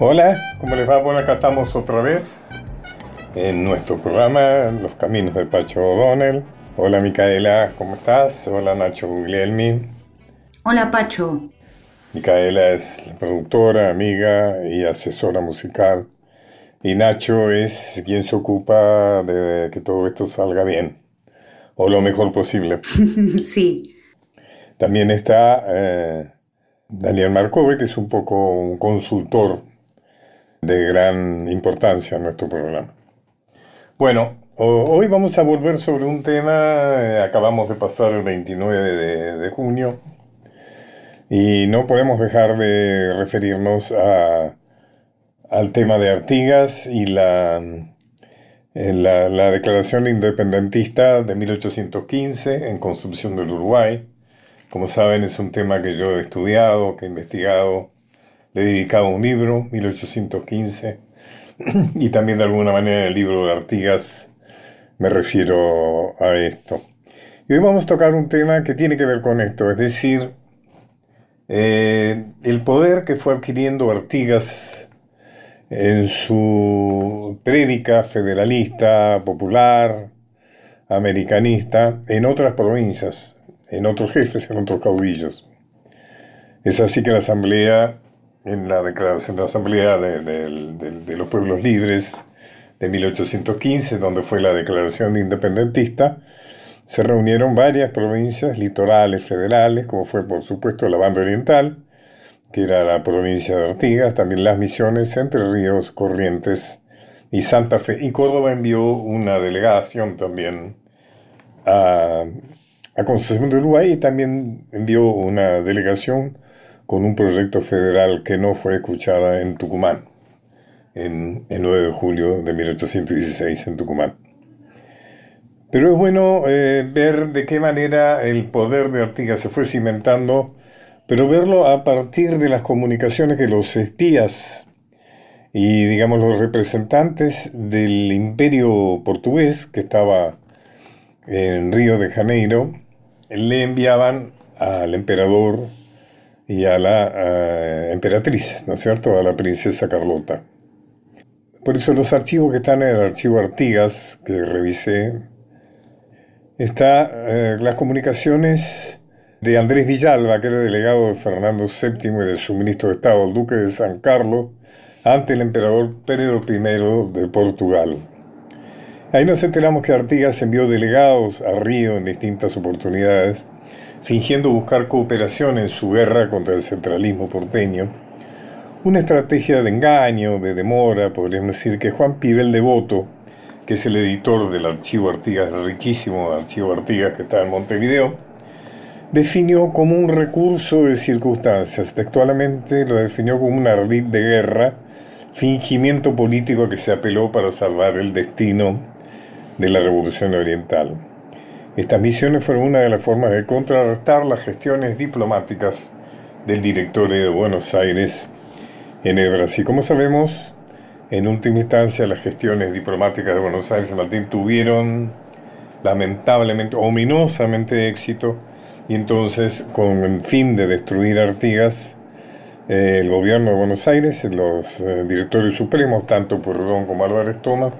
Hola, ¿cómo les va? Bueno, acá estamos otra vez en nuestro programa Los Caminos de Pacho O'Donnell. Hola Micaela, ¿cómo estás? Hola Nacho Guglielmi. Hola Pacho. Micaela es la productora, amiga y asesora musical. Y Nacho es quien se ocupa de que todo esto salga bien, o lo mejor posible. sí. También está eh, Daniel Marcove, que es un poco un consultor de gran importancia en nuestro programa. Bueno, hoy vamos a volver sobre un tema, eh, acabamos de pasar el 29 de, junio, y no podemos dejar de referirnos al tema de Artigas y la, eh, la, declaración independentista de 1815 en Concepción del Uruguay. Como saben, es un tema que yo he estudiado, que he investigado le he dedicado un libro, 1815, y también de alguna manera en el libro de Artigas me refiero a esto. Y hoy vamos a tocar un tema que tiene que ver con esto, es decir, eh, el poder que fue adquiriendo Artigas en su prédica federalista, popular, americanista, en otras provincias, en otros jefes, en otros caudillos. Es así que la Asamblea en la declaración de la Asamblea de, los Pueblos Libres de 1815, donde fue la declaración de independentista, se reunieron varias provincias litorales federales, como fue por supuesto la Banda Oriental, que era la provincia de Artigas, también las misiones Entre Ríos, Corrientes y Santa Fe. Y Córdoba envió una delegación también a, a Concepción de Uruguay y también envió una delegación con un proyecto federal que no fue escuchada en Tucumán, en el 9 de julio de 1816 en Tucumán. Pero es bueno eh, ver de qué manera el poder de Artigas se fue cimentando, pero verlo a partir de las comunicaciones que los espías y, digamos, los representantes del imperio portugués que estaba en Río de Janeiro le enviaban al emperador y a la emperatriz, ¿no es cierto?, a la princesa Carlota. Por eso los archivos que están en el archivo Artigas, que revisé, está eh, las comunicaciones de Andrés Villalba, que era delegado de Fernando VII y de su ministro de Estado, el duque de San Carlos, ante el emperador Pedro I de Portugal. Ahí nos enteramos que Artigas envió delegados a Río en distintas oportunidades fingiendo buscar cooperación en su guerra contra el centralismo porteño, una estrategia de engaño, de demora, podríamos decir que Juan Pibel Devoto, que es el editor del archivo Artigas, el riquísimo archivo Artigas que está en Montevideo, definió como un recurso de circunstancias, textualmente lo definió como un ardid de guerra, fingimiento político que se apeló para salvar el destino de la revolución oriental. Estas misiones fueron una de las formas de contrarrestar las gestiones diplomáticas del director de Buenos Aires en el Brasil. Como sabemos, en última instancia las gestiones diplomáticas de Buenos Aires en Latín tuvieron lamentablemente, ominosamente éxito, y entonces con el fin de destruir Artigas, eh, el gobierno de Buenos Aires, los eh, supremos, tanto Purredón como Álvarez Thomas,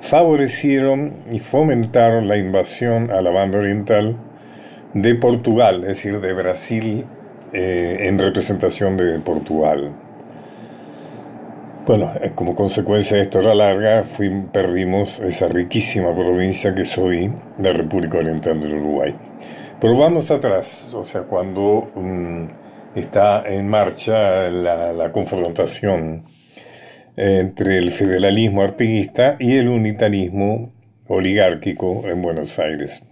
favorecieron y fomentaron la invasión a la banda oriental de Portugal, es decir, de Brasil eh, en representación de Portugal. Bueno, eh, como consecuencia de esto la larga, perdimos esa riquísima provincia que soy la República Oriental del Uruguay. Pero vamos atrás, o sea, cuando mm, está en marcha la confrontación entre el federalismo artiguista y el unitarismo oligárquico en Buenos Aires.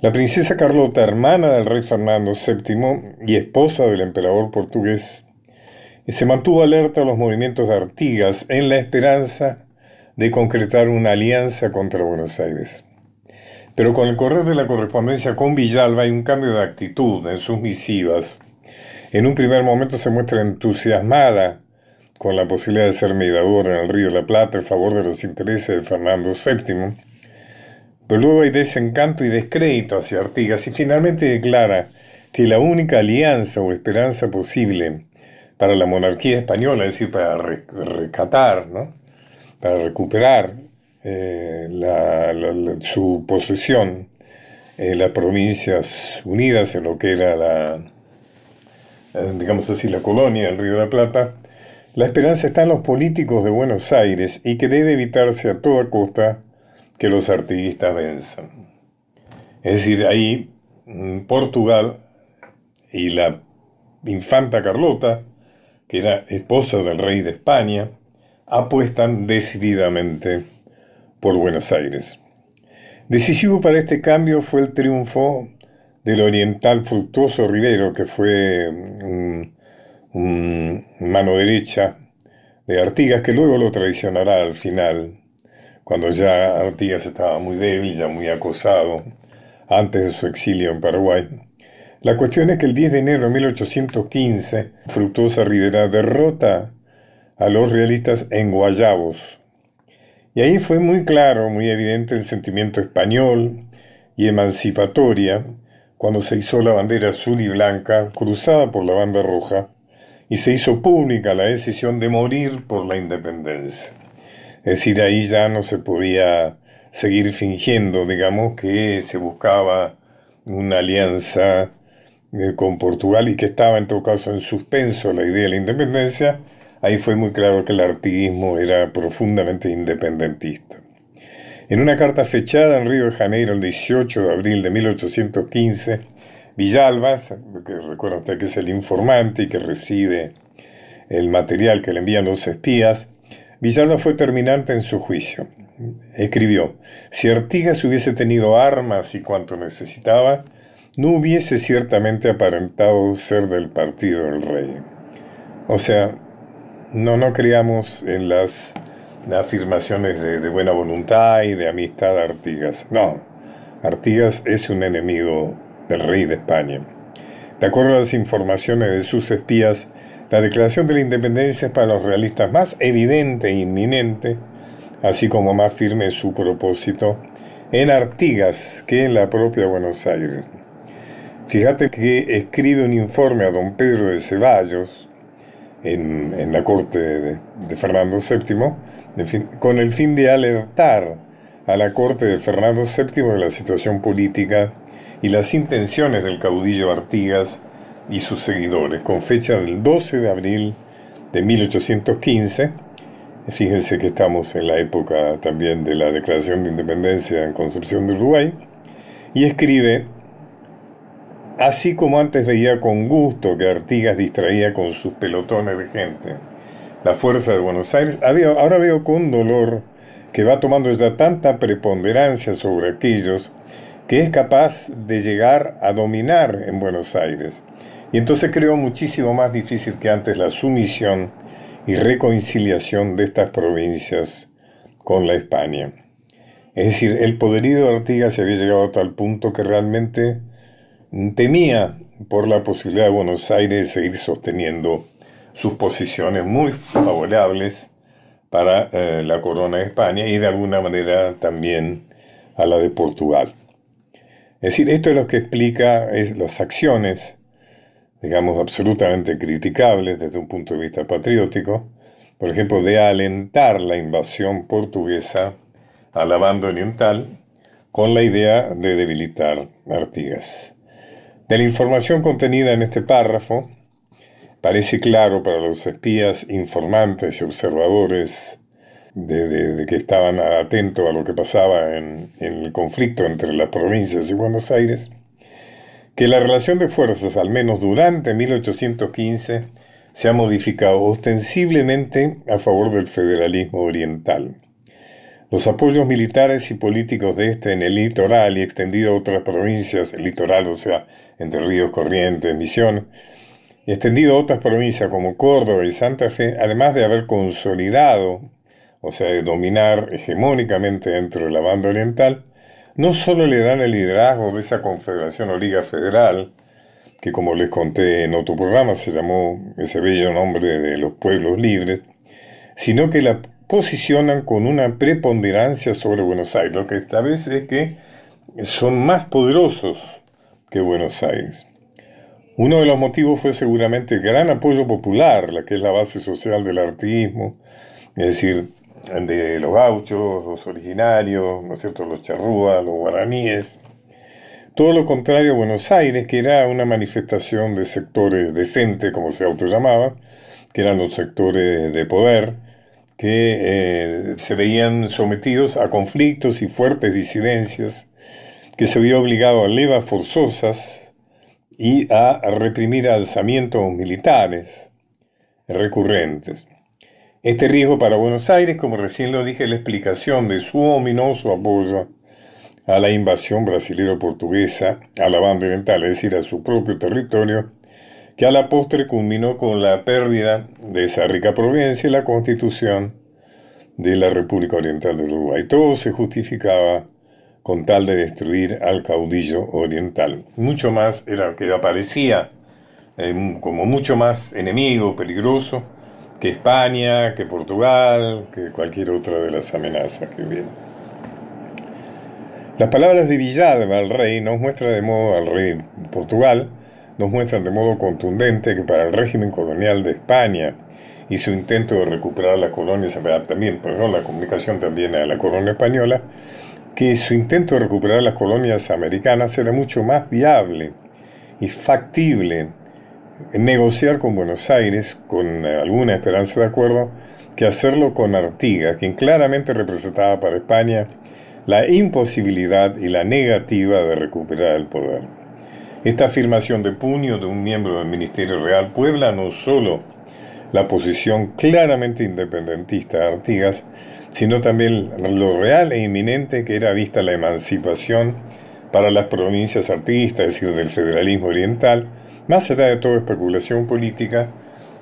La princesa Carlota, hermana del rey Fernando VII y esposa del emperador portugués, se mantuvo alerta a los movimientos de Artigas en la esperanza de concretar una alianza contra Buenos Aires. Pero con el correr de la correspondencia con Villalba hay un cambio de actitud en sus misivas. En un primer momento se muestra entusiasmada con la posibilidad de ser mediador en el Río de la Plata en favor de los intereses de Fernando VII, pero luego hay desencanto y descrédito hacia Artigas y finalmente declara que la única alianza o esperanza posible para la monarquía española, es decir, para rescatar, ¿no? para recuperar eh, su posesión en las provincias unidas en lo que era la, eh, digamos así, la colonia del Río de la Plata, la esperanza está en los políticos de Buenos Aires y que debe evitarse a toda costa que los artiguistas venzan. Es decir, ahí mm, Portugal y la infanta Carlota, que era esposa del rey de España, apuestan decididamente por Buenos Aires. Decisivo para este cambio fue el triunfo del oriental Fructuoso Rivero, que fue un, mano derecha de Artigas, que luego lo traicionará al final, cuando ya Artigas estaba muy débil, ya muy acosado, antes de su exilio en Paraguay. La cuestión es que el 10 de enero de 1815, Fructuosa Rivera derrota a los realistas en Guayabos. Y ahí fue muy claro, muy evidente el sentimiento español y emancipatoria cuando se hizo la bandera azul y blanca cruzada por la banda roja y se hizo pública la decisión de morir por la independencia. Es decir, ahí ya no se podía seguir fingiendo, digamos, que se buscaba una alianza eh, con Portugal y que estaba en todo caso en suspenso la idea de la independencia, ahí fue muy claro que el artiguismo era profundamente independentista. En una carta fechada en Río de Janeiro el 18 de abril de 1815, Villalba, que recuerda usted que es el informante y que recibe el material que le envían los espías, Villalba fue terminante en su juicio. Escribió, si Artigas hubiese tenido armas y cuanto necesitaba, no hubiese ciertamente aparentado ser del partido del rey. O sea, no, no creamos en las afirmaciones de, de, buena voluntad y de amistad de Artigas. No, Artigas es un enemigo del rey de España. De acuerdo a las informaciones de sus espías, la declaración de la independencia es para los realistas más evidente e inminente, así como más firme su propósito, en Artigas que en la propia Buenos Aires. Fíjate que escribe un informe a don Pedro de Ceballos, en, la corte de, Fernando VII, con el fin de alertar a la corte de Fernando VII de la situación política y las intenciones del caudillo Artigas y sus seguidores, con fecha del 12 de abril de 1815. Fíjense que estamos en la época también de la declaración de independencia en Concepción de Uruguay, y escribe Así como antes veía con gusto que Artigas distraía con sus pelotones de gente la fuerza de Buenos Aires, ahora veo con dolor que va tomando ya tanta preponderancia sobre aquellos que es capaz de llegar a dominar en Buenos Aires. Y entonces creo muchísimo más difícil que antes la sumisión y reconciliación de estas provincias con la España. Es decir, el poderío de Artigas se había llegado a tal punto que realmente temía por la posibilidad de Buenos Aires de seguir sosteniendo sus posiciones muy favorables para eh, la corona de España y de alguna manera también a la de Portugal. Es decir, esto es lo que explica es, las acciones, digamos, absolutamente criticables desde un punto de vista patriótico, por ejemplo, de alentar la invasión portuguesa a la banda oriental con la idea de debilitar Artigas. De la información contenida en este párrafo, parece claro para los espías, informantes y observadores de, que estaban atentos a lo que pasaba en, en el conflicto entre las provincias y Buenos Aires, que la relación de fuerzas, al menos durante 1815, se ha modificado ostensiblemente a favor del federalismo oriental. Los apoyos militares y políticos de este en el litoral y extendido a otras provincias, el litoral, o sea, entre Ríos, Corrientes, Misión, y extendido a otras provincias como Córdoba y Santa Fe, además de haber consolidado, o sea, de dominar hegemónicamente dentro de la banda oriental, no solo le dan el liderazgo de esa confederación o liga federal, que como les conté en otro programa se llamó ese bello nombre de los pueblos libres, sino que la posicionan con una preponderancia sobre Buenos Aires, lo que establece es que son más poderosos que Buenos Aires. Uno de los motivos fue seguramente el gran apoyo popular, la que es la base social del artismo, es decir, de los gauchos, los originarios, ¿no es cierto?, los charrúas, los guaraníes. Todo lo contrario a Buenos Aires, que era una manifestación de sectores decentes, como se autollamaba, que eran los sectores de poder, que eh, se veían sometidos a conflictos y fuertes disidencias, que se vio obligado a levas forzosas, y a reprimir alzamientos militares recurrentes. Este riesgo para Buenos Aires, como recién lo dije, es la explicación de su ominoso apoyo a la invasión brasilero-portuguesa a la banda oriental, es decir, a su propio territorio, que a la postre culminó con la pérdida de esa rica provincia y la constitución de la República Oriental de Uruguay. Todo se justificaba con tal de destruir al caudillo oriental. Mucho más era que aparecía eh, como mucho más enemigo, peligroso, que España, que Portugal, que cualquier otra de las amenazas que hubiera. Las palabras de Villalba al rey nos muestran de modo, al rey Portugal, nos muestran de modo contundente que para el régimen colonial de España y su intento de recuperar las colonias, también, pero la comunicación también a la corona española, que su intento de recuperar las colonias americanas era mucho más viable y factible negociar con Buenos Aires con alguna esperanza de acuerdo que hacerlo con Artigas, quien claramente representaba para España la imposibilidad y la negativa de recuperar el poder. Esta afirmación de puño de un miembro del Ministerio Real puebla no solo la posición claramente independentista de Artigas, sino también lo real e inminente que era vista la emancipación para las provincias artistas, es decir, del federalismo oriental, más allá de toda especulación política,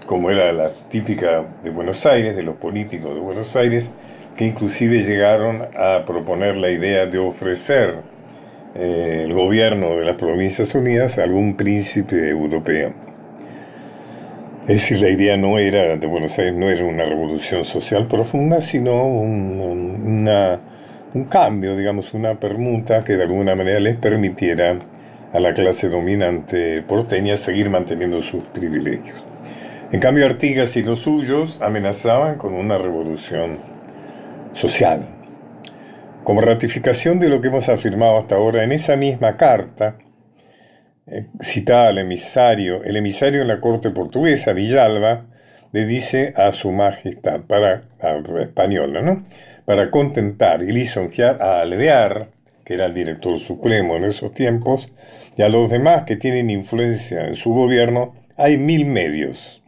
como era la típica de Buenos Aires, de los políticos de Buenos Aires, que inclusive llegaron a proponer la idea de ofrecer eh, el gobierno de las Provincias Unidas a algún príncipe europeo. Es decir, la idea no era de Buenos Aires, no era una revolución social profunda, sino un, un cambio, digamos, una permuta que de alguna manera les permitiera a la clase dominante porteña seguir manteniendo sus privilegios. En cambio, Artigas y los suyos amenazaban con una revolución social. Como ratificación de lo que hemos afirmado hasta ahora, en esa misma carta, eh, citada al emisario, el emisario en la corte portuguesa, Villalba, le dice a su majestad, para, española, ¿no? Para contentar y lisonjear a Alvear, que era el director supremo en esos tiempos, y a los demás que tienen influencia en su gobierno, hay mil medios.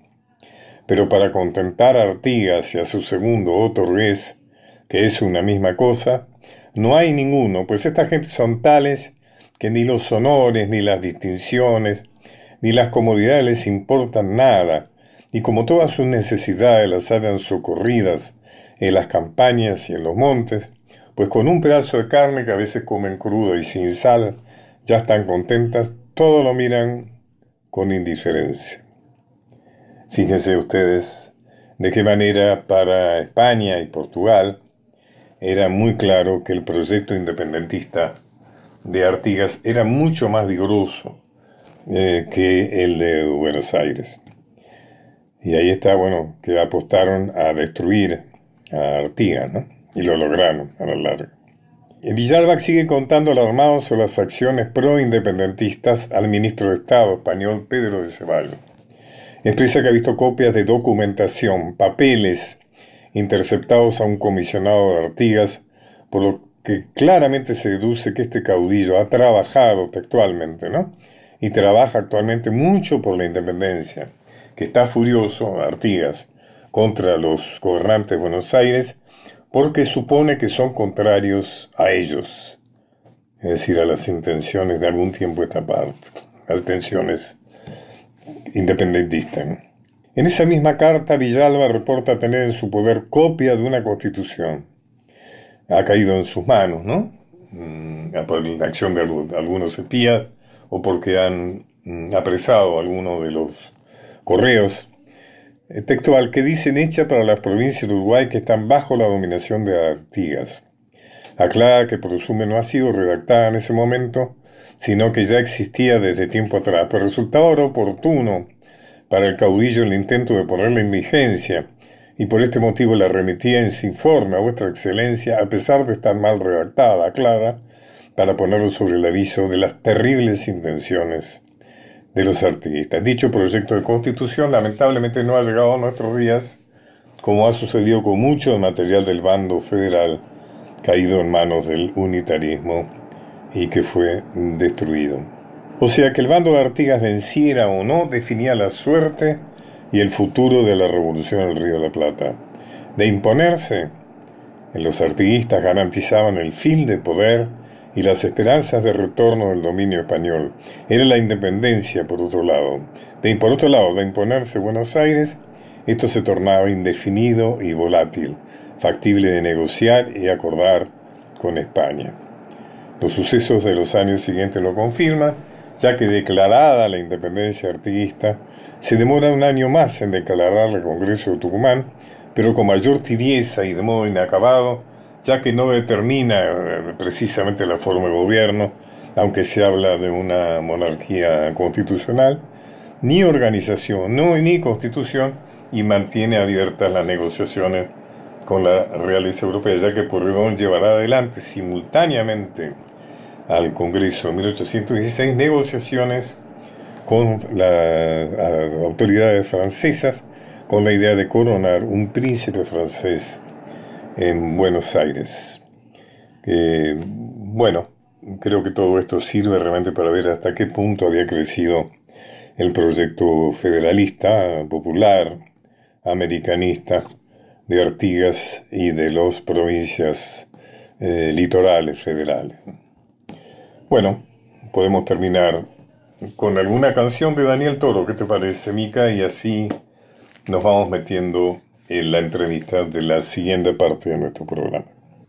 Pero para contentar a Artigas y a su segundo Otorgués, que es una misma cosa, no hay ninguno, pues esta gente son tales que ni los honores, ni las distinciones, ni las comodidades les importan nada, y como todas sus necesidades las hayan socorridas en las campañas y en los montes, pues con un pedazo de carne que a veces comen crudo y sin sal, ya están contentas, todo lo miran con indiferencia. Fíjense ustedes de qué manera para España y Portugal era muy claro que el proyecto independentista de Artigas era mucho más vigoroso eh, que el de Buenos Aires. Y ahí está, bueno, que apostaron a destruir a Artigas, ¿no? Y lo lograron a la larga. Villalba sigue contando alarmado sobre las acciones pro-independentistas al ministro de Estado español Pedro de Ceballos. Expresa que ha visto copias de documentación, papeles interceptados a un comisionado de Artigas, por lo que claramente se deduce que este caudillo ha trabajado textualmente, ¿no? Y trabaja actualmente mucho por la independencia, que está furioso, Artigas, contra los gobernantes de Buenos Aires, porque supone que son contrarios a ellos, es decir, a las intenciones de algún tiempo esta parte, las intenciones independentistas. En esa misma carta, Villalba reporta tener en su poder copia de una constitución ha caído en sus manos, ¿no? Mm, por la acción de algunos espías o porque han mm, apresado algunos de los correos textual que dicen hecha para las provincias de Uruguay que están bajo la dominación de Artigas. Aclara que presume no ha sido redactada en ese momento, sino que ya existía desde tiempo atrás, pero resultaba oportuno para el caudillo el intento de ponerla en vigencia, y por este motivo la remitía en su informe a vuestra excelencia, a pesar de estar mal redactada, clara, para ponerlo sobre el aviso de las terribles intenciones de los artistas. Dicho proyecto de constitución lamentablemente no ha llegado a nuestros días, como ha sucedido con mucho material del bando federal caído en manos del unitarismo y que fue destruido. O sea que el bando de Artigas venciera o no definía la suerte y el futuro de la revolución del Río de la Plata. De imponerse, los artiguistas garantizaban el fin de poder y las esperanzas de retorno del dominio español. Era la independencia, por otro lado. De, por otro lado, de imponerse Buenos Aires, esto se tornaba indefinido y volátil, factible de negociar y acordar con España. Los sucesos de los años siguientes lo confirman, ya que declarada la independencia artiguista, se demora un año más en declarar el Congreso de Tucumán, pero con mayor tibieza y de modo inacabado, ya que no determina eh, precisamente la forma de gobierno, aunque se habla de una monarquía constitucional, ni organización, ni constitución, y mantiene abiertas las negociaciones con la realeza europea, ya que Porredón llevará adelante simultáneamente al Congreso en 1816 negociaciones con las autoridades francesas con la idea de coronar un príncipe francés en Buenos Aires. bueno, creo que todo esto sirve realmente para ver hasta qué punto había crecido el proyecto federalista, popular, americanista de Artigas y de las provincias eh, litorales federales. Bueno, podemos terminar con alguna canción de Daniel Toro, ¿qué te parece, Mica? Y así nos vamos metiendo en la entrevista de la siguiente parte de nuestro programa.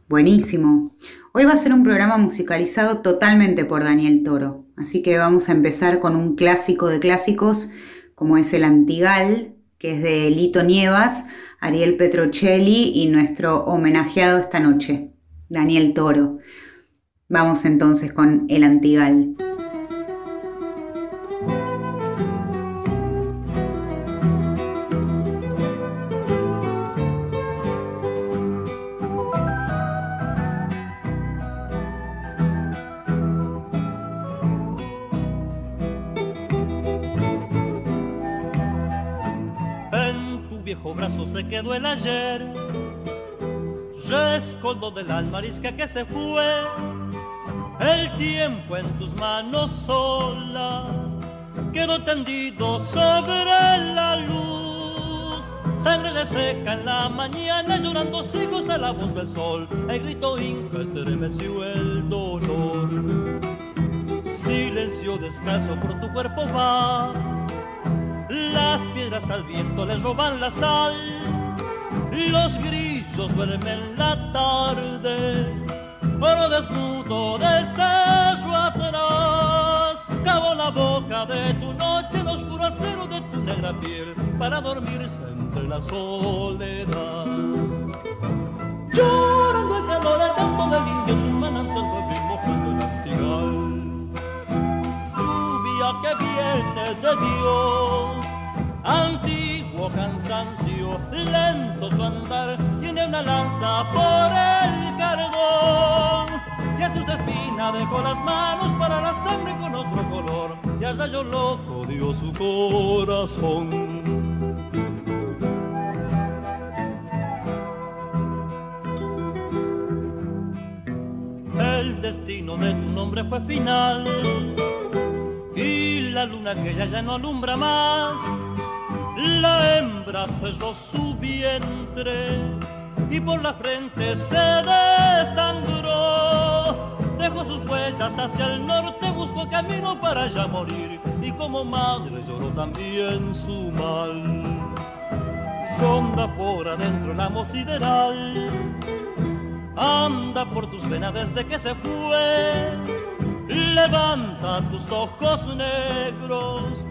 Buenísimo. Hoy va a ser un programa musicalizado totalmente por Daniel Toro, así que vamos a empezar con un clásico de clásicos, como es el Antigal, que es de Lito Nievas, Ariel Petrocelli y nuestro homenajeado esta noche, Daniel Toro. Vamos entonces con el Antigal. El ayer. Rescoldo del alma que se fue. El tiempo en tus manos solas quedó tendido sobre la luz. Sangre le seca en la mañana, llorando sigos a la voz del sol. El grito inca estremeció el dolor. Silencio descalzo por tu cuerpo va las piedras al viento les roban la sal, los grillos duermen la tarde, oro desnudo de cerro atrás, cabo la boca de tu noche, el oscuro acero de tu negra piel, para dormirse entre la soledad. Llorando el calor, el canto del indio, su manantial febril mojando el antigal que viene de Dios. Cansancio, lento su andar, tiene una lanza por el cardón. Y a sus espinas dejó las manos para la sangre con otro color. Y a rayo loco dio su corazón. El destino de tu nombre fue final y la luna que ya, ya no alumbra más. La hembra cerró su vientre y por la frente se desangró. Dejó sus huellas hacia el norte, buscó camino para ya morir y como madre lloró también su mal. Ronda por adentro la amo sideral, anda por tus venas desde que se fue Levanta tus ojos negros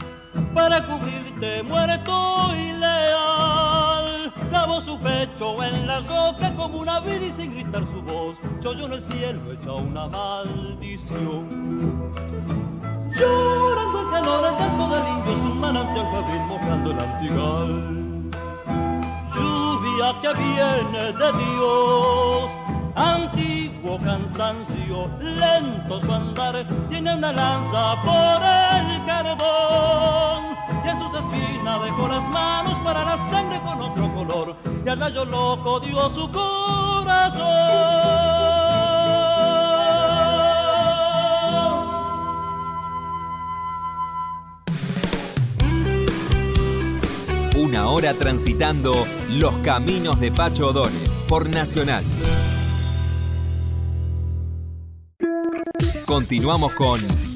para cubrirte muerto y leal. clavó su pecho en la roca como una vida y sin gritar su voz, yo en el cielo hecha una maldición. Llorando el calor, el canto del indio es un manantial mojando el antigal. Lluvia que viene de Dios, antiguo cansancio, lento su andar, tiene una lanza por el cardón. En sus espinas dejó las manos para la sangre con otro color, y al rayo loco dio su corazón. Una hora transitando los caminos de Pacho O'Donnell por Nacional. Continuamos con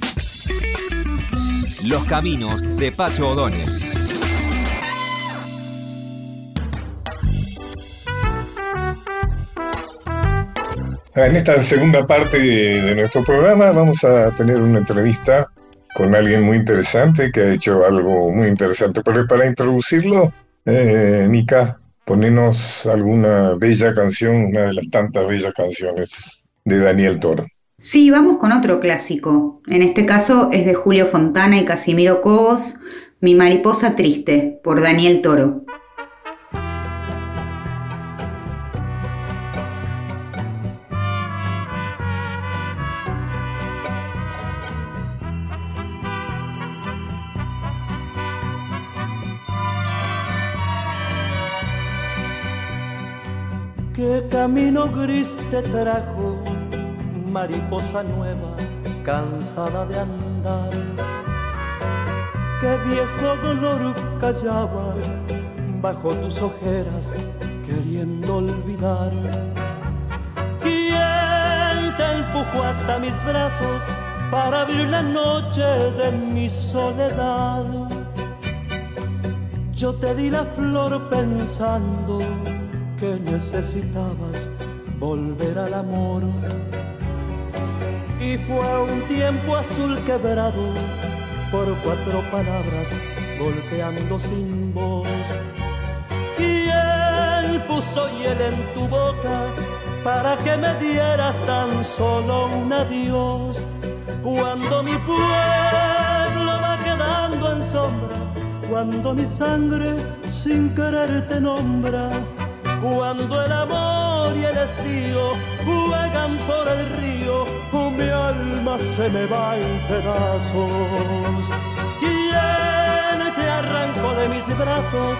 Los caminos de Pacho O'Donnell. En esta segunda parte de nuestro programa vamos a tener una entrevista con alguien muy interesante que ha hecho algo muy interesante. Pero para introducirlo, eh, Nika, ponenos alguna bella canción, una de las tantas bellas canciones de Daniel Toro. Sí, vamos con otro clásico. En este caso es de Julio Fontana y Casimiro Cobos, Mi mariposa triste, por Daniel Toro. camino gris te trajo, mariposa nueva, cansada de andar. Qué viejo dolor callabas bajo tus ojeras, queriendo olvidar. ¿Quién te empujó hasta mis brazos para abrir la noche de mi soledad? Yo te di la flor pensando que necesitabas volver al amor. Y fue un tiempo azul quebrado por cuatro palabras golpeando sin voz. Y él puso hiel en tu boca para que me dieras tan solo un adiós. Cuando mi pueblo va quedando en sombras, cuando mi sangre sin querer te nombra cuando el amor y el estío juegan por el río, mi alma se me va en pedazos. ¿Quién te arrancó de mis brazos,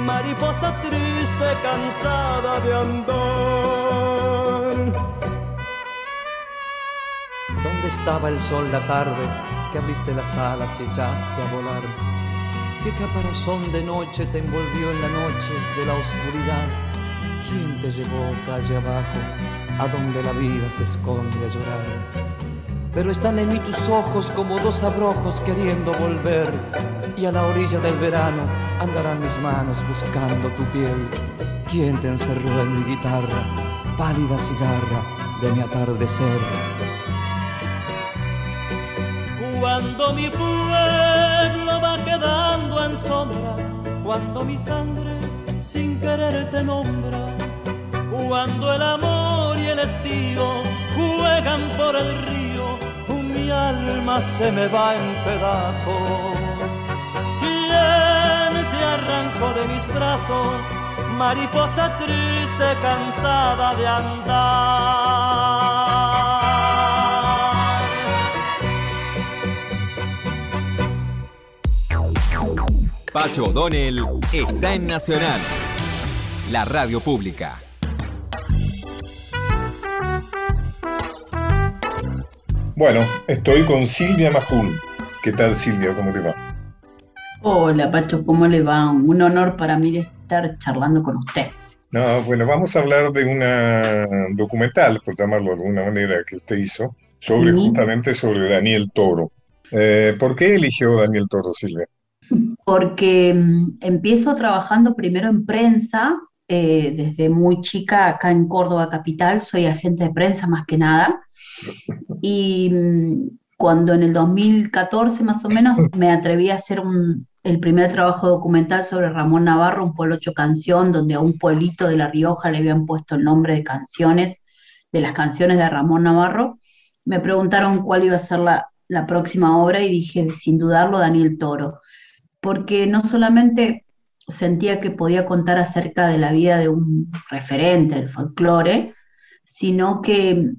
mariposa triste, cansada de andar? ¿Dónde estaba el sol la tarde que abriste las alas y echaste a volar? ¿Qué caparazón de noche te envolvió en la noche de la oscuridad? ¿Quién te llevó calle abajo, a donde la vida se esconde a llorar? Pero están en mí tus ojos como dos abrojos queriendo volver, y a la orilla del verano andarán mis manos buscando tu piel. ¿Quién te encerró en mi guitarra, pálida cigarra de mi atardecer? Cuando mi pueblo va quedando en sombra, cuando mi sangre sin querer te nombra. Cuando el amor y el estío juegan por el río, mi alma se me va en pedazos. ¿Quién te arrancó de mis brazos, mariposa triste, cansada de andar? Pacho O'Donnell está en Nacional la radio pública. Bueno, estoy con Silvia Majún. ¿Qué tal Silvia? ¿Cómo te va? Hola Pacho, ¿cómo le va? Un honor para mí estar charlando con usted. No, bueno, vamos a hablar de una documental, por llamarlo de alguna manera, que usted hizo, sobre justamente sobre Daniel Toro. Eh, ¿Por qué eligió Daniel Toro, Silvia? Porque mm, empiezo trabajando primero en prensa eh, desde muy chica acá en Córdoba Capital, soy agente de prensa más que nada. Y mm, cuando en el 2014 más o menos me atreví a hacer un, el primer trabajo documental sobre Ramón Navarro, un pueblo canción, donde a un pueblito de La Rioja le habían puesto el nombre de canciones, de las canciones de Ramón Navarro, me preguntaron cuál iba a ser la, la próxima obra y dije, sin dudarlo, Daniel Toro, porque no solamente sentía que podía contar acerca de la vida de un referente del folclore, sino que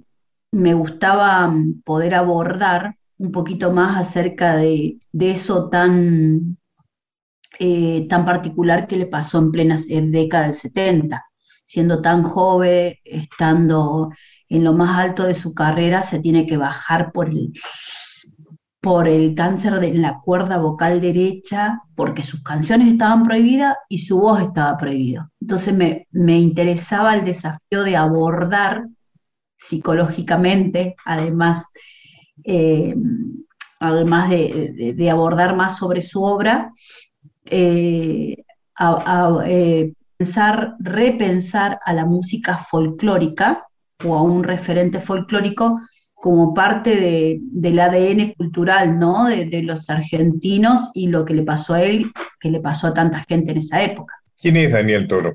me gustaba poder abordar un poquito más acerca de, eso tan, eh, tan particular que le pasó en plena década del 70. Siendo tan joven, estando en lo más alto de su carrera, se tiene que bajar por el, por el cáncer de la cuerda vocal derecha, porque sus canciones estaban prohibidas y su voz estaba prohibida. Entonces me, interesaba el desafío de abordar psicológicamente, además, eh, además de, abordar más sobre su obra, eh, eh, pensar, repensar a la música folclórica o a un referente folclórico como parte del ADN cultural, ¿no? De, los argentinos y lo que le pasó a él, que le pasó a tanta gente en esa época. ¿Quién es Daniel Toro?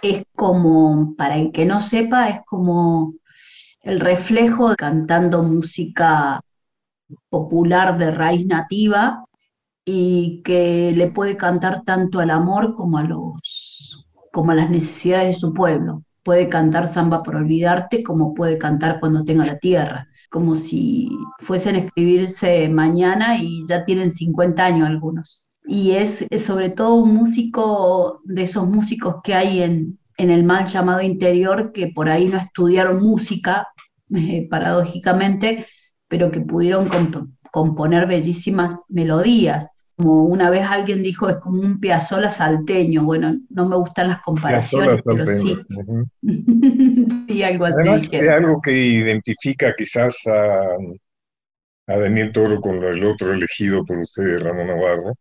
Es como, para el que no sepa, es como el reflejo cantando música popular de raíz nativa y que le puede cantar tanto al amor como a los como a las necesidades de su pueblo. Puede cantar samba por olvidarte como puede cantar cuando tenga la tierra como si fuesen a escribirse mañana y ya tienen 50 años algunos. Y es, sobre todo un músico de esos músicos que hay en, el mal llamado interior, que por ahí no estudiaron música, eh, paradójicamente, pero que pudieron componer bellísimas melodías como una vez alguien dijo, es como un Piazzolla salteño. Bueno, no me gustan las comparaciones, pero sí. sí, algo así. Además, es algo que identifica quizás a, Daniel Toro con el otro elegido por usted, Ramón Navarro,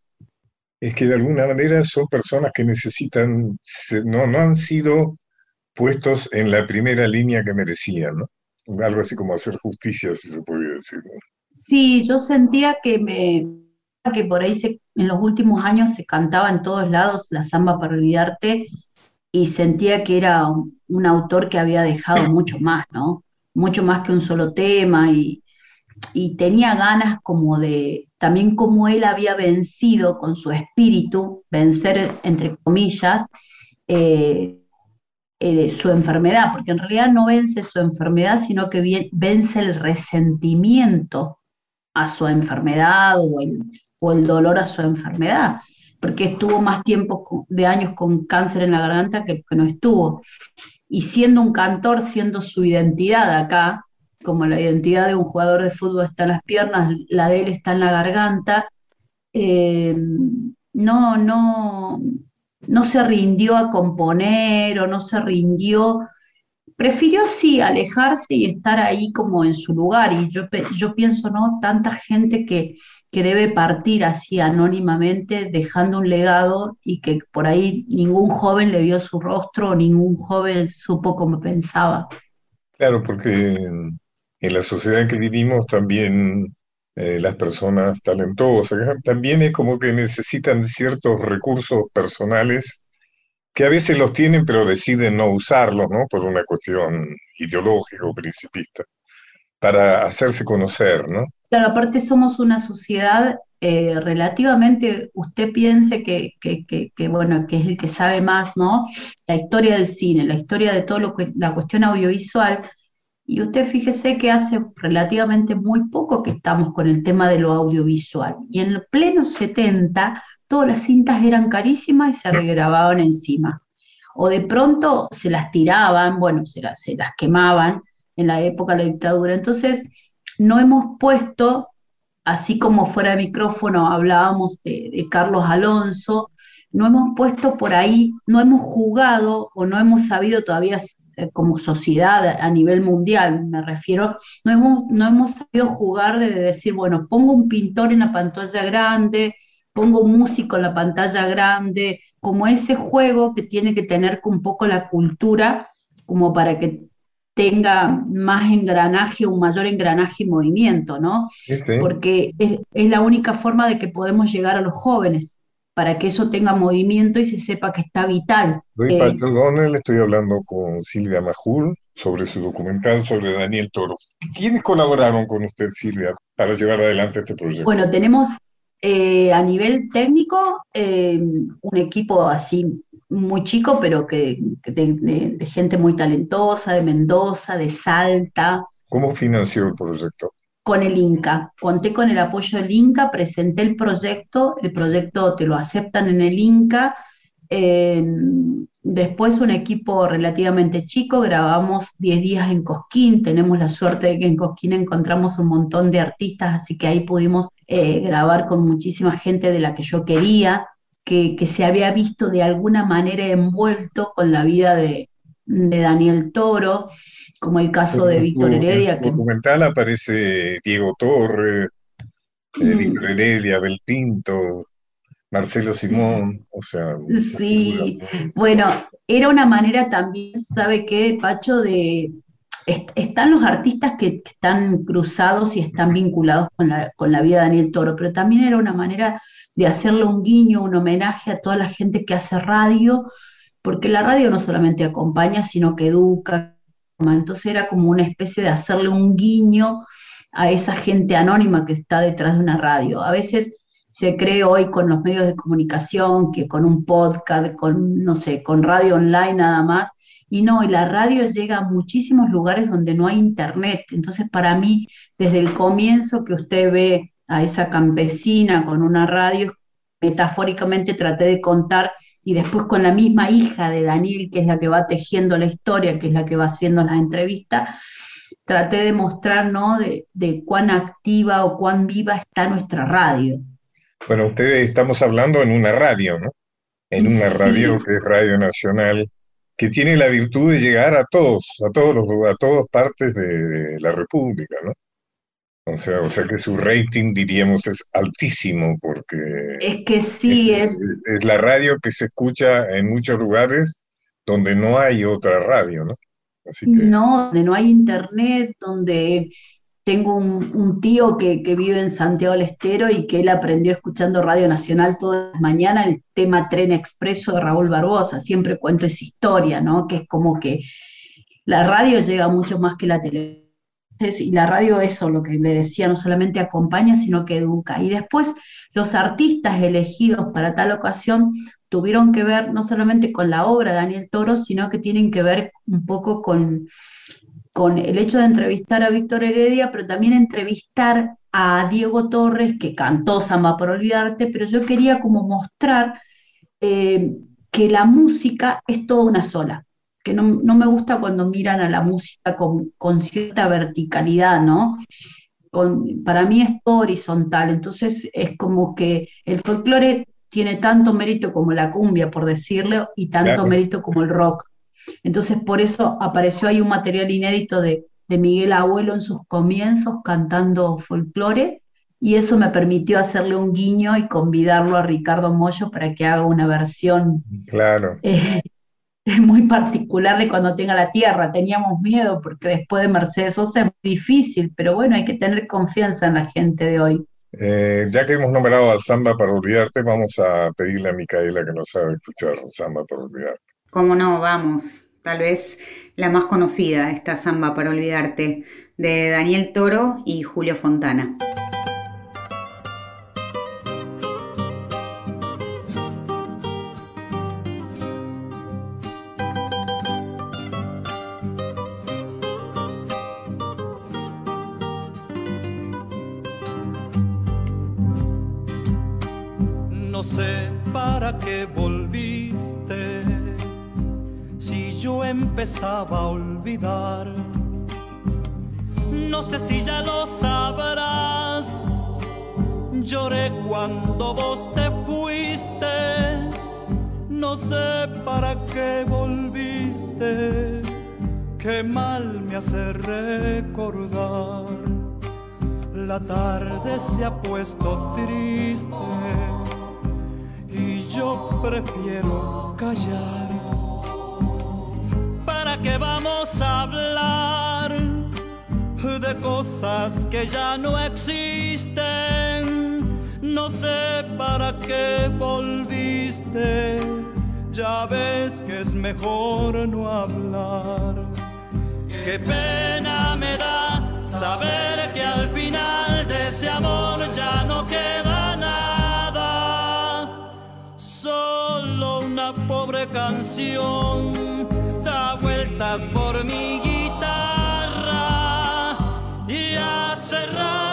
es que de alguna manera son personas que necesitan, no, no han sido puestos en la primera línea que merecían, ¿no? Algo así como hacer justicia, si se podría decir. Sí, yo sentía que me, que por ahí se, en los últimos años se cantaba en todos lados la samba para olvidarte y sentía que era un, autor que había dejado mucho más, ¿no? Mucho más que un solo tema y, tenía ganas como de, también como él había vencido con su espíritu, vencer entre comillas, eh, eh, su enfermedad, porque en realidad no vence su enfermedad, sino que vence el resentimiento a su enfermedad o el, o el dolor a su enfermedad, porque estuvo más tiempo de años con cáncer en la garganta que, que no estuvo. Y siendo un cantor, siendo su identidad acá, como la identidad de un jugador de fútbol está en las piernas, la de él está en la garganta, eh, no, no, no se rindió a componer o no se rindió, prefirió sí alejarse y estar ahí como en su lugar. Y yo, yo pienso, ¿no? Tanta gente que, que debe partir así anónimamente dejando un legado y que por ahí ningún joven le vio su rostro, ningún joven supo cómo pensaba. Claro, porque en, la sociedad en que vivimos también eh, las personas talentosas también es como que necesitan ciertos recursos personales que a veces los tienen pero deciden no usarlos, ¿no? Por una cuestión ideológica o principista para hacerse conocer, ¿no? Claro, aparte somos una sociedad eh, relativamente, usted piense que, bueno, que es el que sabe más, ¿no? La historia del cine, la historia de todo lo que, la cuestión audiovisual, y usted fíjese que hace relativamente muy poco que estamos con el tema de lo audiovisual, y en los plenos 70 todas las cintas eran carísimas y se regrababan encima. O de pronto se las tiraban, bueno, se se las quemaban, en la época de la dictadura. Entonces, no hemos puesto, así como fuera de micrófono hablábamos de, Carlos Alonso, no hemos puesto por ahí, no hemos jugado o no hemos sabido todavía eh, como sociedad a nivel mundial, me refiero, no hemos, no hemos sabido jugar de decir, bueno, pongo un pintor en la pantalla grande, pongo un músico en la pantalla grande, como ese juego que tiene que tener un poco la cultura como para que tenga más engranaje, un mayor engranaje y movimiento, ¿no? Porque es, la única forma de que podemos llegar a los jóvenes. Para que eso tenga movimiento y se sepa que está vital. Soy Pacho Donel, estoy hablando con Silvia Majul sobre su documental sobre Daniel Toro. ¿Quiénes colaboraron con usted, Silvia, para llevar adelante este proyecto? Bueno, tenemos a nivel técnico un equipo así muy chico, pero que, de, gente muy talentosa, de Mendoza, de Salta. ¿Cómo financió el proyecto? Con el Inca. Conté con el apoyo del Inca, presenté el proyecto, el proyecto te lo aceptan en el Inca. Em, después un equipo relativamente chico, grabamos 10 días en Cosquín, tenemos la suerte de que en Cosquín encontramos un montón de artistas, así que ahí pudimos eh, grabar con muchísima gente de la que yo quería que, se había visto de alguna manera envuelto con la vida de, Daniel Toro, como el caso de Víctor Heredia. En el documental aparece Diego Torre. Víctor Heredia, Del Pinto, Marcelo Simón, o sea... Sí, bueno, era una manera también, ¿sabe qué, Pacho? De, están los artistas que, están cruzados y están vinculados con la, con la, vida de Daniel Toro, pero también era una manera de hacerle un guiño, un homenaje a toda la gente que hace radio, porque la radio no solamente acompaña, sino que educa. Entonces era como una especie de hacerle un guiño a esa gente anónima que está detrás de una radio. A veces se cree hoy con los medios de comunicación que con un podcast, con, no sé, con radio online nada más, y no, y la radio llega a muchísimos lugares donde no hay internet. Entonces, para mí, desde el comienzo que usted ve a esa campesina con una radio, metafóricamente traté de contar, y después con la misma hija de Daniel, que es la que va tejiendo la historia, que es la que va haciendo las entrevistas, traté de mostrar, ¿no?, de, de cuán activa o cuán viva está nuestra radio. Bueno, ustedes estamos hablando en una radio, ¿no? En una radio que es Radio Nacional que tiene la virtud de llegar a todos, a todos los, a todas partes de, la República, ¿no? O sea, o sea que su rating, diríamos, es altísimo porque... Es que sí, es, es... la radio que se escucha en muchos lugares donde no hay otra radio, ¿no? No, donde no hay internet, donde tengo un, tío que, vive en Santiago del Estero y que él aprendió escuchando Radio Nacional todas las mañanas el tema Tren Expreso de Raúl Barbosa. Siempre cuento esa historia, ¿no? Que es como que la radio llega mucho más que la televisión. Y la radio, eso, lo que le decía, no solamente acompaña, sino que educa. Y después los artistas elegidos para tal ocasión tuvieron que ver no solamente con la obra de Daniel Toro, sino que tienen que ver un poco con con el hecho de entrevistar a Víctor Heredia, pero también entrevistar a Diego Torres, que cantó Samba por Olvidarte, pero yo quería como mostrar eh, que la música es toda una sola, que no, me gusta cuando miran a la música con, cierta verticalidad, ¿no? para mí es todo horizontal, entonces es como que el folclore tiene tanto mérito como la cumbia, por decirlo, y tanto mérito como el rock. Entonces, por eso apareció ahí un material inédito de, Miguel Abuelo en sus comienzos cantando folclore, y eso me permitió hacerle un guiño y convidarlo a Ricardo Mollo para que haga una versión claro. Eh, muy particular de cuando tenga la tierra. Teníamos miedo porque después de Mercedes Sosa es muy difícil, pero bueno, hay que tener confianza en la gente de hoy. Eh, ya que hemos nombrado al Samba para olvidarte, vamos a pedirle a Micaela que nos sabe escuchar Samba para olvidarte. Cómo no, vamos. Tal vez la más conocida, esta samba para olvidarte, de Daniel Toro y Julio Fontana. Qué volviste yo empezaba a olvidar. No sé si ya lo sabrás. Lloré cuando vos te fuiste. No sé para qué volviste. Qué mal me hace recordar. La tarde se ha puesto triste yo prefiero callar que vamos a hablar de cosas que ya no existen. No sé para qué volviste, ya ves que es mejor no hablar. Qué pena me da saber que al final de ese amor ya no queda solo una pobre canción da vueltas por mi guitarra y hace rato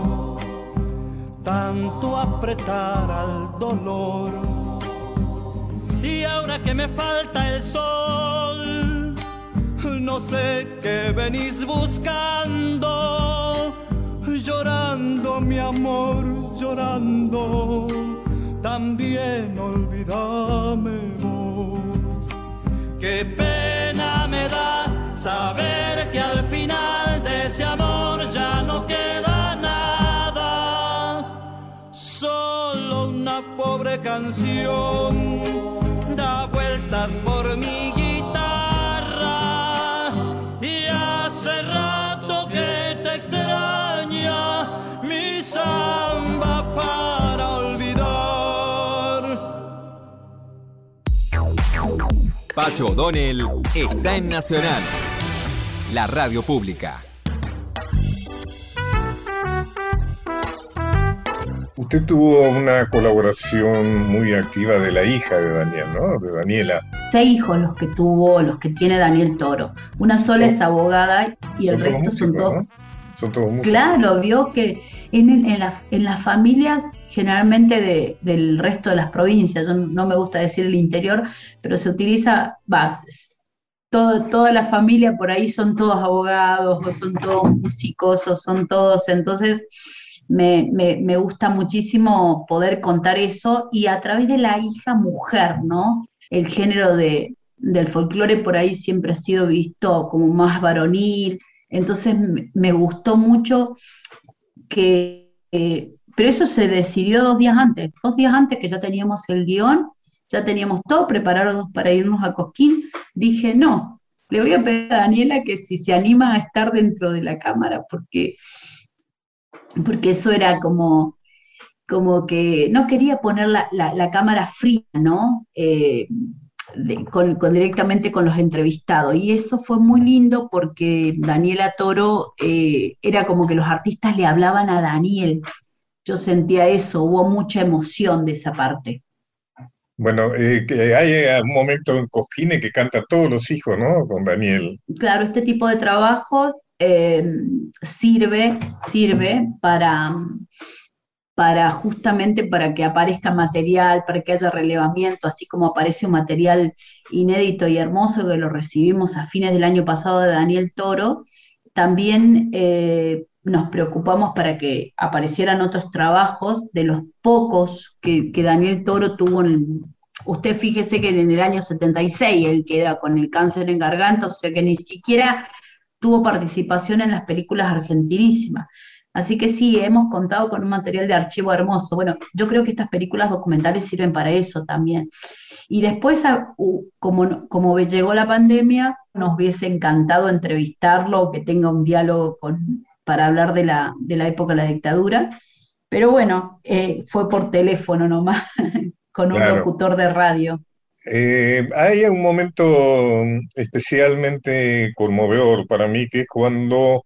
tanto apretar al dolor. Y ahora que me falta el sol, no sé qué venís buscando, llorando mi amor, llorando, también olvídame vos. Qué pena me da saber que al final de ese amor pobre canción da vueltas por mi guitarra y hace rato que te extraña mi samba para olvidar. Pacho O'Donnell está en Nacional, la radio pública. Usted tuvo una colaboración muy activa de la hija de Daniel, ¿no? De Daniela. Seis hijos los que tuvo, los que tiene Daniel Toro. Una sola es abogada y el resto son todos. ¿no? Son todos músicos. Claro, vio que en, en las- en las familias generalmente de- del resto de las provincias, yo no me gusta decir el interior, pero se utiliza, va, todo- toda la familia por ahí son todos abogados, o son todos músicos, o son todos, entonces me, me- me gusta muchísimo poder contar eso y a través de la hija mujer, ¿no? El género de, del folclore por ahí siempre ha sido visto como más varonil, entonces me, gustó mucho que, eh, pero eso se decidió dos días antes, dos días antes que ya teníamos el guion, ya teníamos todo preparado para irnos a Cosquín, dije, no, le voy a pedir a Daniela que si se anima a estar dentro de la cámara, porque, porque eso era como, como que no quería poner la, la- cámara fría, ¿no? Eh, con, con- directamente con los entrevistados. Y eso fue muy lindo porque Daniela Toro eh, era como que los artistas le hablaban a Daniel. Yo sentía eso, hubo mucha emoción de esa parte. Bueno, eh, que hay eh, un momento en Cosquine que canta todos los hijos, ¿no? Con Daniel. Claro, este tipo de trabajos eh, sirve, sirve para, para justamente para que aparezca material, para que haya relevamiento, así como aparece un material inédito y hermoso que lo recibimos a fines del año pasado de Daniel Toro, también nos preocupamos para que aparecieran otros trabajos de los pocos que, Daniel Toro tuvo en, Usted fíjese que en el año 76 él queda con el cáncer en garganta, o sea que ni siquiera tuvo participación en las películas argentinísimas. Así que sí, hemos contado con un material de archivo hermoso. Bueno, yo creo que estas películas documentales sirven para eso también. Y después, como, como llegó la pandemia, nos hubiese encantado entrevistarlo, que tenga un diálogo con, para hablar de la, de la época de la dictadura. Pero bueno, eh, fue por teléfono nomás, con un Claro. locutor de radio. Eh, hay un momento especialmente conmovedor para mí, que es cuando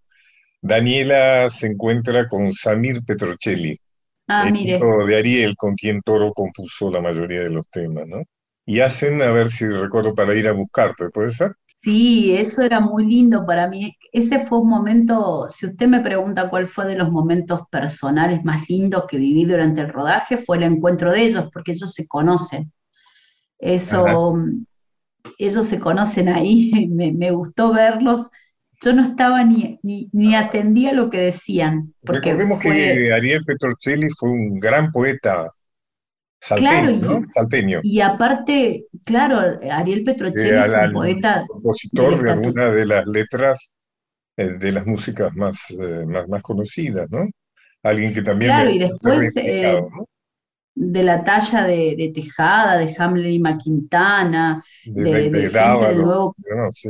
Daniela se encuentra con Samir Petrocelli, Ah, el mire. hijo de Ariel, con quien Toro compuso la mayoría de los temas, ¿no? y hacen, a ver si recuerdo, para ir a buscarte, ¿puede ser? Sí, eso era muy lindo para mí. Ese fue un momento, si usted me pregunta cuál fue de los momentos personales más lindos que viví durante el rodaje, fue el encuentro de ellos, porque ellos se conocen. Eso, ellos se conocen ahí, me, gustó verlos. Yo no estaba ni, ni, atendía lo que decían. Porque Recordemos que Ariel Petrocelli fue un gran poeta salteño, claro, y, salteño. Y aparte, claro, Ariel Petrocelli es un poeta. Compositor de, alguna de las letras eh, de las músicas más, eh, más, más, conocidas, ¿no? Alguien que también. Claro, y después de la talla de, Tejada, de Hamlet y Maquintana, de, de, gente del nuevo.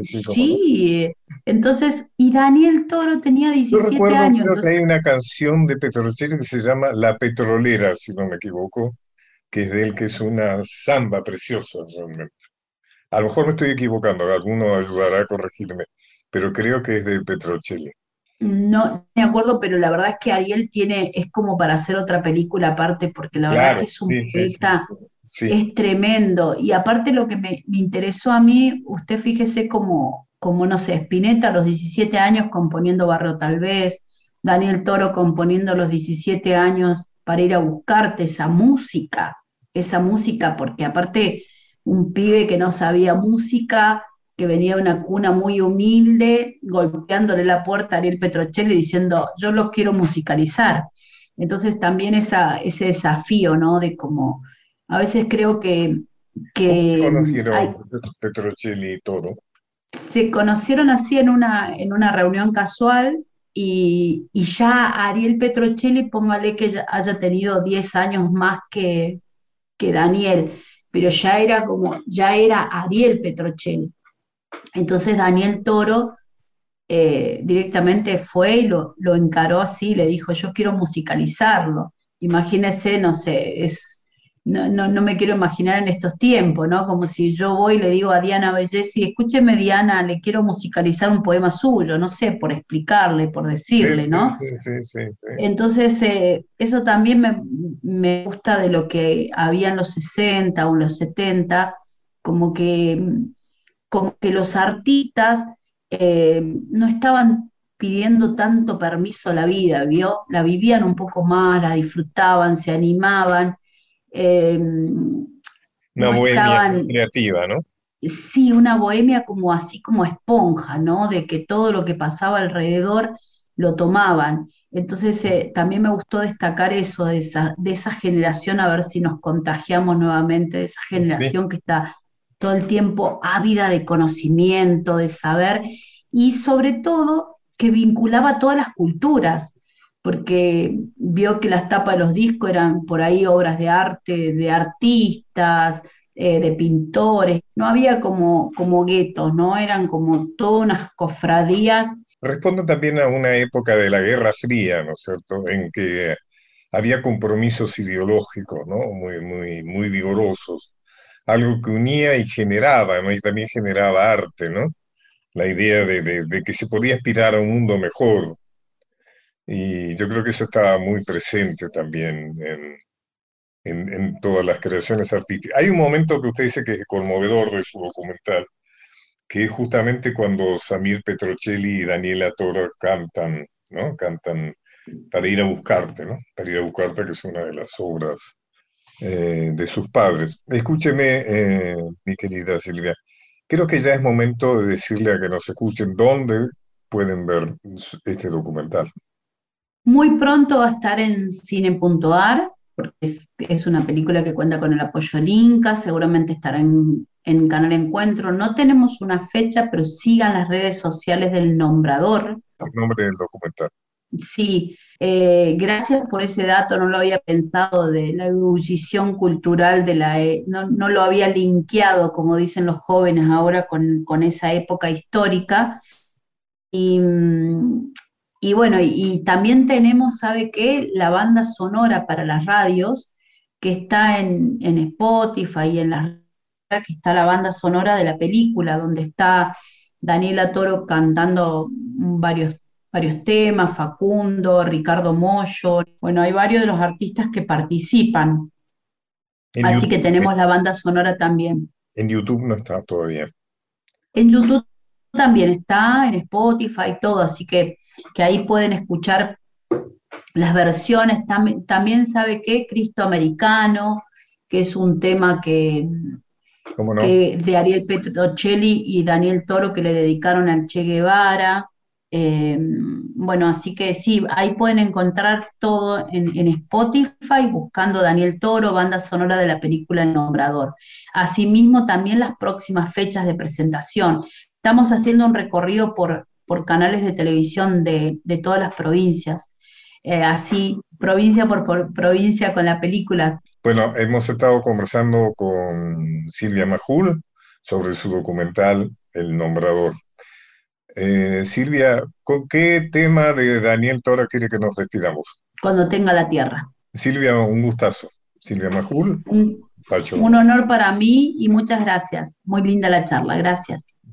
sí, entonces, y Daniel Toro tenía 17 Yo años. Creo que hay una canción de Petrocelli que se llama La Petrolera, si no me equivoco, que es de él, que es una samba preciosa realmente. A lo mejor me estoy equivocando, alguno ayudará a corregirme, pero creo que es de Petrocelli. No me acuerdo, pero la verdad es que Ariel tiene, es como para hacer otra película aparte, porque la verdad que es un poeta, es tremendo. Y aparte lo que me, interesó a mí, usted fíjese como, como, no sé, Spinetta a los 17 años componiendo Barro tal vez, Daniel Toro componiendo a los 17 años para ir a buscarte esa música, esa música, porque aparte un pibe que no sabía música, que venía de una cuna muy humilde, golpeándole la puerta a Ariel Petrocelli diciendo, yo lo quiero musicalizar. Entonces también esa, ese desafío, ¿no? De como, a veces creo que... que conocieron Petrocelli y todo? Se conocieron así en una, en una reunión casual y, y, ya Ariel Petrocelli, póngale que haya tenido 10 años más que, que Daniel, pero ya era como, ya era Ariel Petrocelli. Entonces Daniel Toro eh, directamente fue y lo, encaró así, le dijo, yo quiero musicalizarlo. Imagínese, no sé, es, no, no, me quiero imaginar en estos tiempos, ¿no? Como si yo voy y le digo a Diana Bellesi, escúcheme Diana, le quiero musicalizar un poema suyo, no sé, por explicarle, por decirle, ¿no? Sí, sí, sí, Entonces, eh, eso también me, me, gusta de lo que había en los 60 o en los 70, como que como que los artistas eh, no estaban pidiendo tanto permiso a la vida, ¿vio? La vivían un poco más, la disfrutaban, se animaban. Eh, una bohemia creativa, ¿no? Sí, una bohemia como así como esponja, ¿no? De que todo lo que pasaba alrededor lo tomaban. Entonces eh, también me gustó destacar eso de esa, de esa generación, a ver si nos contagiamos nuevamente, de esa generación que está todo el tiempo ávida de conocimiento, de saber, y sobre todo que vinculaba todas las culturas, porque vio que las tapas de los discos eran por ahí obras de arte, de artistas, eh, de pintores, no había como, como guetos, ¿no? Eran como todas unas cofradías. Responde también a una época de la Guerra Fría, ¿no es cierto?, en que había compromisos ideológicos, ¿no? Muy, muy, muy vigorosos algo que unía y generaba, ¿no? Y también generaba arte, ¿no? La idea de, que se podía aspirar a un mundo mejor. Y yo creo que eso estaba muy presente también en, en, todas las creaciones artísticas. Hay un momento que usted dice que es conmovedor de su documental, que es justamente cuando Samir Petrocelli y Daniela Toro cantan, ¿no? Cantan para ir a buscarte, ¿no? Para ir a buscarte, que es una de las obras eh, de sus padres. Escúcheme, eh, mi querida Silvia, creo que ya es momento de decirle a que nos escuchen dónde pueden ver este documental. Muy pronto va a estar en cine.ar, porque es, una película que cuenta con el apoyo del Inca, seguramente estará en, en Canal Encuentro. No tenemos una fecha, pero sigan las redes sociales del nombrador. El nombre del documental. Sí, eh, gracias por ese dato, no lo había pensado de la ebullición cultural, de la, e, no, lo había linkeado, como dicen los jóvenes ahora, con, esa época histórica. Y, bueno, y, también tenemos, ¿sabe qué? La banda sonora para las radios, que está en, en Spotify y en las que está la banda sonora de la película, donde está Daniela Toro cantando varios varios temas, Facundo, Ricardo Mollo, bueno, hay varios de los artistas que participan. Así que tenemos la banda sonora también. En YouTube no está todavía. En YouTube también está, en Spotify, todo, así que, que ahí pueden escuchar las versiones. también sabe que Cristo Americano, que es un tema que, de Ariel Petrocelli y Daniel Toro que le dedicaron al Che Guevara. Eh, bueno, así que sí, ahí pueden encontrar todo en, Spotify buscando Daniel Toro, banda sonora de la película El Nombrador. Asimismo, también las próximas fechas de presentación. Estamos haciendo un recorrido por, por canales de televisión de, todas las provincias, eh, así provincia por, por, provincia con la película. Bueno, hemos estado conversando con Silvia Majul sobre su documental El Nombrador. Eh, Silvia, ¿con qué tema de Daniel Tora quiere que nos despidamos? Cuando tenga la tierra. Silvia, un gustazo. Silvia Majul. Un, un honor para mí y muchas gracias. Muy linda la charla. Gracias.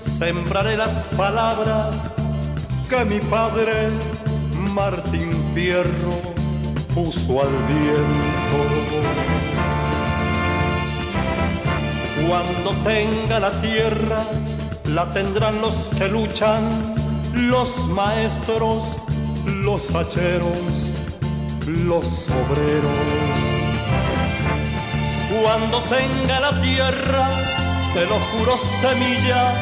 Sembraré las palabras que mi padre Martín Pierro puso al viento. Cuando tenga la tierra, la tendrán los que luchan, los maestros, los hacheros, los obreros. Cuando tenga la tierra, te lo juro semilla,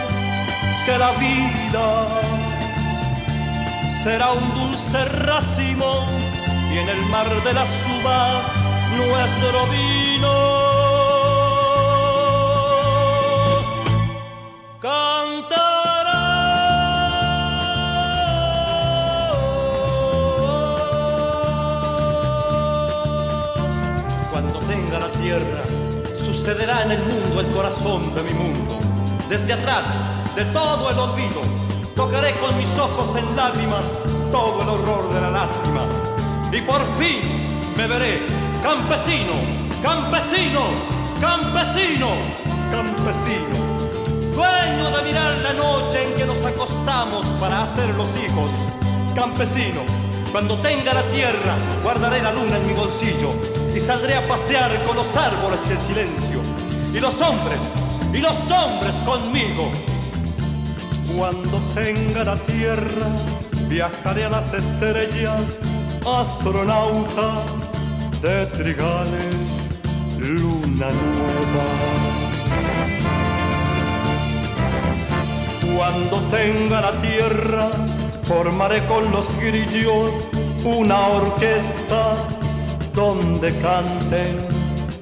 que la vida será un dulce racimo y en el mar de las uvas nuestro vino. El mundo el corazón de mi mundo. Desde atrás de todo el olvido. Tocaré con mis ojos en lágrimas todo el horror de la lástima. Y por fin me veré campesino, campesino, campesino, campesino. Dueño de mirar la noche en que nos acostamos para hacer los hijos. Campesino, cuando tenga la tierra, guardaré la luna en mi bolsillo y saldré a pasear con los árboles y el silencio. Y los hombres, y los hombres conmigo cuando tenga la tierra, viajaré a las estrellas, astronauta de trigales, luna nueva. Cuando tenga la tierra, formaré con los grillos una orquesta donde canten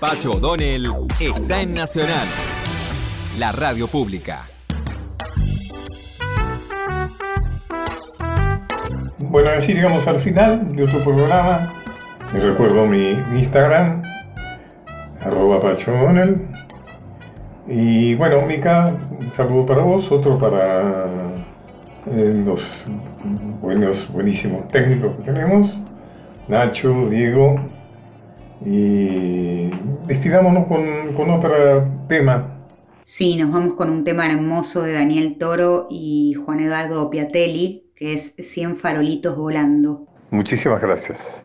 Pacho O'Donnell está en Nacional, la radio pública. Bueno, así llegamos al final de otro programa. Les recuerdo mi, Instagram, arroba Pacho O'Donnell. Y bueno, Mica, un saludo para vos, otro para eh, los buenos, buenísimos técnicos que tenemos, Nacho, Diego, y despidámonos con, con otro tema. Sí, nos vamos con un tema hermoso de Daniel Toro y Juan Eduardo Piatelli, que es 100 farolitos volando. Muchísimas gracias.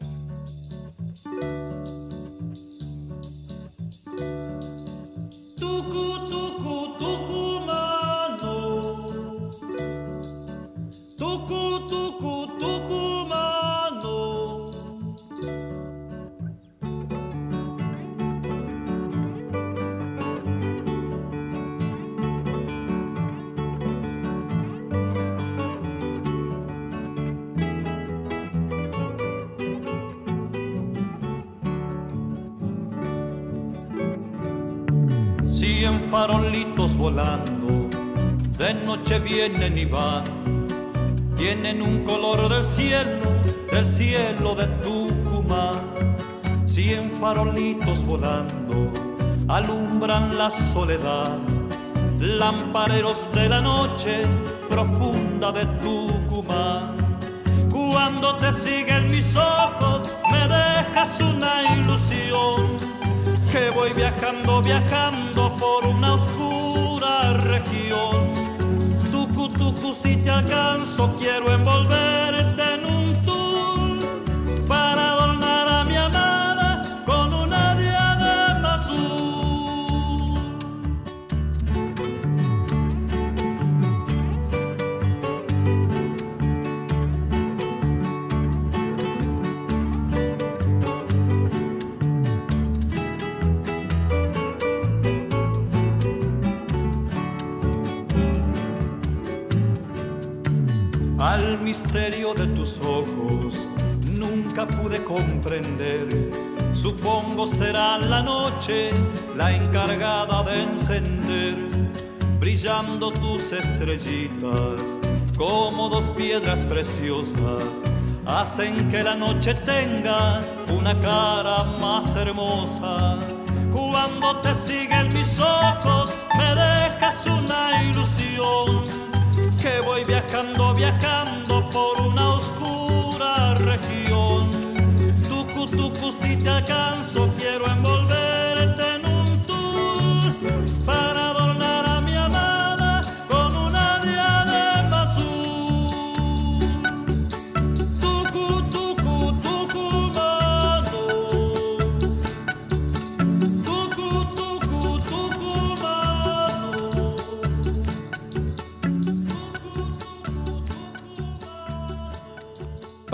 La soledad, lampareros de la noche profunda de Tucumán. Cuando te siguen mis ojos, me dejas una ilusión que voy viajando, viajando por una oscura región. Tucu, tucu, si te alcanzo, quiero envolverte la encargada de encender, brillando tus estrellitas como dos piedras preciosas. Hacen que la noche tenga una cara más hermosa. Cuando te siguen mis ojos, me dejas una ilusión que voy viajando, viajando por una oscura región. Tucu, tucu, si te alcanzo, quiero envolverte